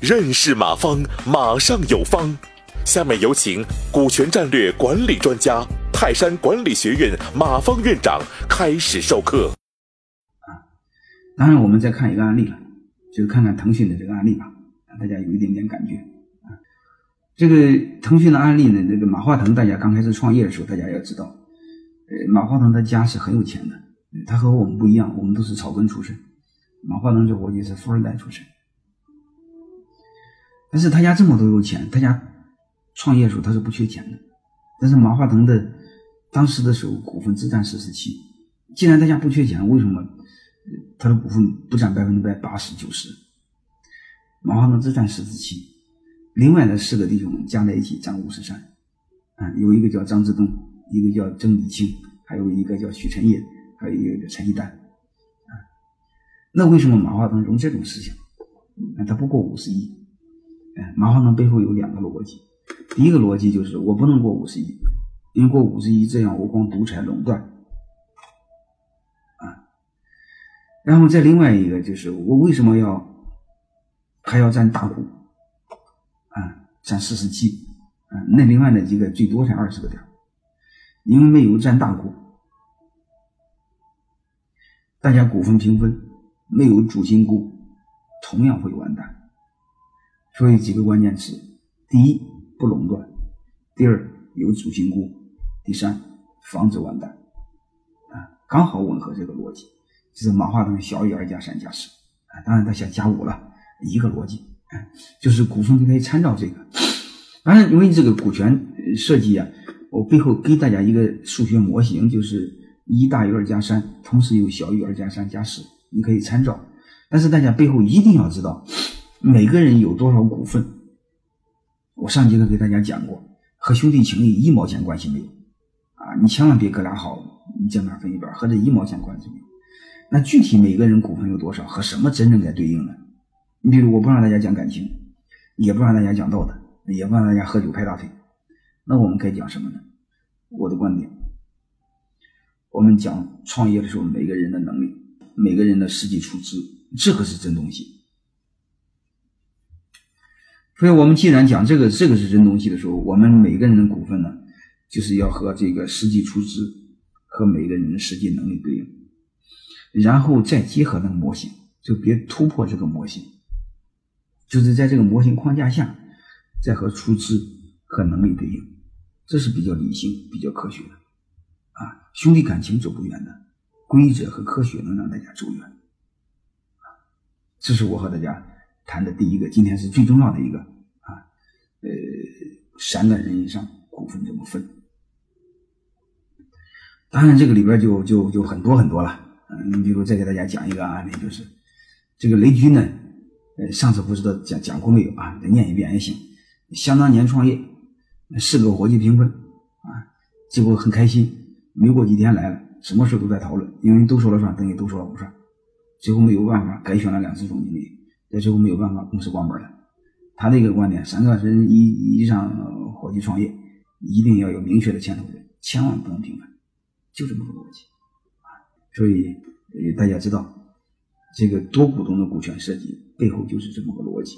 认识马方，马上有方。下面有请股权战略管理专家、泰山管理学院马方院长开始授课。啊，当然我们再看一个案例了，就是看看腾讯的这个案例吧，让大家有一点点感觉。啊这个腾讯的案例呢，这个马化腾，大家刚开始创业的时候，大家要知道，呃，马化腾他家是很有钱的，他和我们不一样，我们都是草根出身，马化腾这伙计是富二代出身，但是他家这么多有钱，他家创业的时候他是不缺钱的，但是马化腾的当时的时候股份只占四十七，既然他家不缺钱，为什么他的股份不占百分之百八十九十？马化腾只占四十七。另外的四个弟兄加在一起占五十三，啊，有一个叫张之洞，一个叫曾李庆，还有一个叫许晨业，还有一个叫陈一丹，啊，那为什么马化腾用这种思想？啊他不过五十亿，哎，马化腾背后有两个逻辑，第一个逻辑就是我不能过五十亿，因为过五十亿这样我光独裁垄断，啊，然后再另外一个就是我为什么要还要占大股？啊占四十七，啊，那另外那几个最多才二十个点，因为没有占大股，大家股份平分，没有主心骨，同样会完蛋。所以几个关键词：第一，不垄断；第二，有主心骨；第三，防止完蛋。啊，刚好吻合这个逻辑，就是马化腾小于二加三加四，啊，当然他想加五了，一个逻辑。就是股份可以参照这个，当然，因为这个股权设计啊，我背后给大家一个数学模型，就是一大于二加三，同时又小于二加三加四，你可以参照。但是大家背后一定要知道，每个人有多少股份。我上节课给大家讲过，和兄弟情谊一毛钱关系没有啊！你千万别哥俩好，你这边分一半，和这一毛钱关系没有。那具体每个人股份有多少，和什么真正在对应呢？你比如，我不让大家讲感情，也不让大家讲道德，也不让大家喝酒拍大腿，那我们该讲什么呢？我的观点，我们讲创业的时候，每个人的能力，每个人的实际出资，这个是真东西。所以，我们既然讲这个，这个是真东西的时候，我们每个人的股份呢，就是要和这个实际出资和每个人的实际能力对应，然后再结合那个模型，就别突破这个模型。就是在这个模型框架下，再和出资和能力对应，这是比较理性、比较科学的啊。兄弟感情走不远的，规则和科学能让大家走远啊。这是我和大家谈的第一个，今天是最重要的一个啊。呃，三个人以上股份怎么分？当然，这个里边就就就很多很多了。嗯，你比如再给大家讲一个案例，就是这个雷军呢。呃，上次不知道讲讲过没有啊？再念一遍也行。想当年创业，四个伙计平分啊，结果很开心。没过几天来了，什么事都在讨论，因为都说了算，等于都说了不算。最后没有办法，改选了两次总经理，在最后没有办法，公司关门了。他的一个观点：三个人以以上伙计创业，一定要有明确的牵头人，千万不能平分，就这么个逻辑啊。所以呃大家知道。这个多股东的股权设计背后就是这么个逻辑，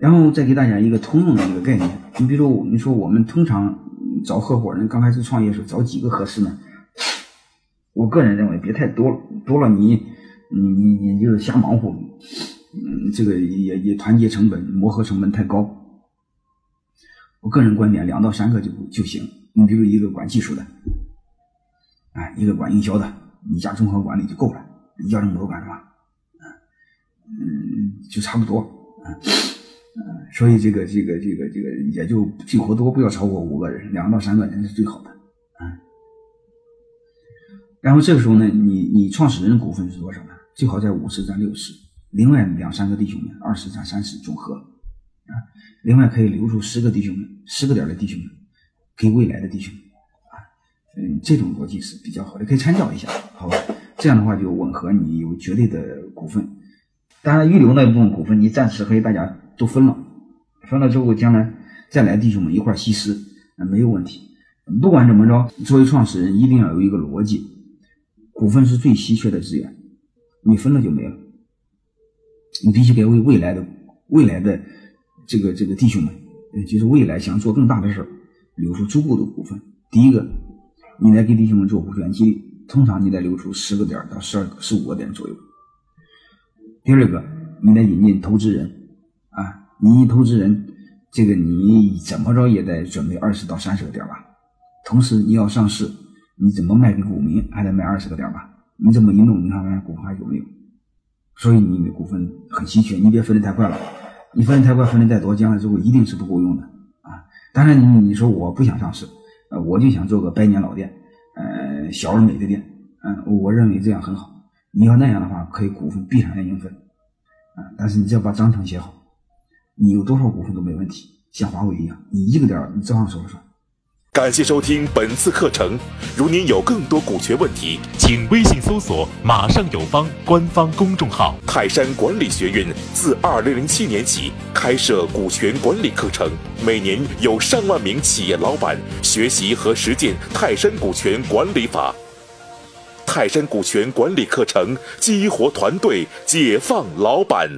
然后再给大家一个通用的一个概念。你比如说，你说我们通常找合伙人，刚开始创业时候找几个合适呢？我个人认为别太多了，多了你你你你就是瞎忙活，嗯，这个也也团结成本、磨合成本太高。我个人观点，两到三个就就行。你比如一个管技术的，啊，一个管营销的，你加综合管理就够了。要这么多干什么？嗯，就差不多，嗯，所以这个这个这个这个也就最活多不要超过五个人，两到三个人是最好的，嗯。然后这个时候呢，你你创始人的股份是多少呢？最好在五十占六十，另外两三个弟兄们二十占三十总和，啊，另外可以留出十个弟兄们，十个点的弟兄们给未来的弟兄，啊，嗯，这种逻辑是比较好的，可以参照一下，好吧？这样的话就吻合你有绝对的股份，当然预留那一部分股份，你暂时可以大家都分了，分了之后将来再来弟兄们一块稀释，那没有问题。不管怎么着，作为创始人一定要有一个逻辑，股份是最稀缺的资源，你分了就没了。你必须给未未来的未来的这个这个弟兄们，就是未来想做更大的事留出足够的股份。第一个，你来给弟兄们做股权激励，通常你得留出十个点到十二个、十五个点左右。第二个，你得引进投资人啊，你投资人，这个你怎么着也得准备二十到三十个点吧。同时你要上市，你怎么卖给股民，还得卖二十个点吧。你这么一弄，你看看股份还有没有？所以你的股份很稀缺，你别分的太快了。你分的太快，分的再多，将来之后一定是不够用的啊！当然，你你说我不想上市，呃，我就想做个百年老店，呃，小而美的店，嗯，我认为这样很好。你要那样的话，可以股份闭上眼睛分，啊，但是你只要把章程写好，你有多少股份都没问题，像华为一样，你一个点你照样说了算。感谢收听本次课程。如您有更多股权问题，请微信搜索“马上有方”官方公众号。泰山管理学院自二零零七年起开设股权管理课程，每年有上万名企业老板学习和实践泰山股权管理法。泰山股权管理课程激活团队，解放老板。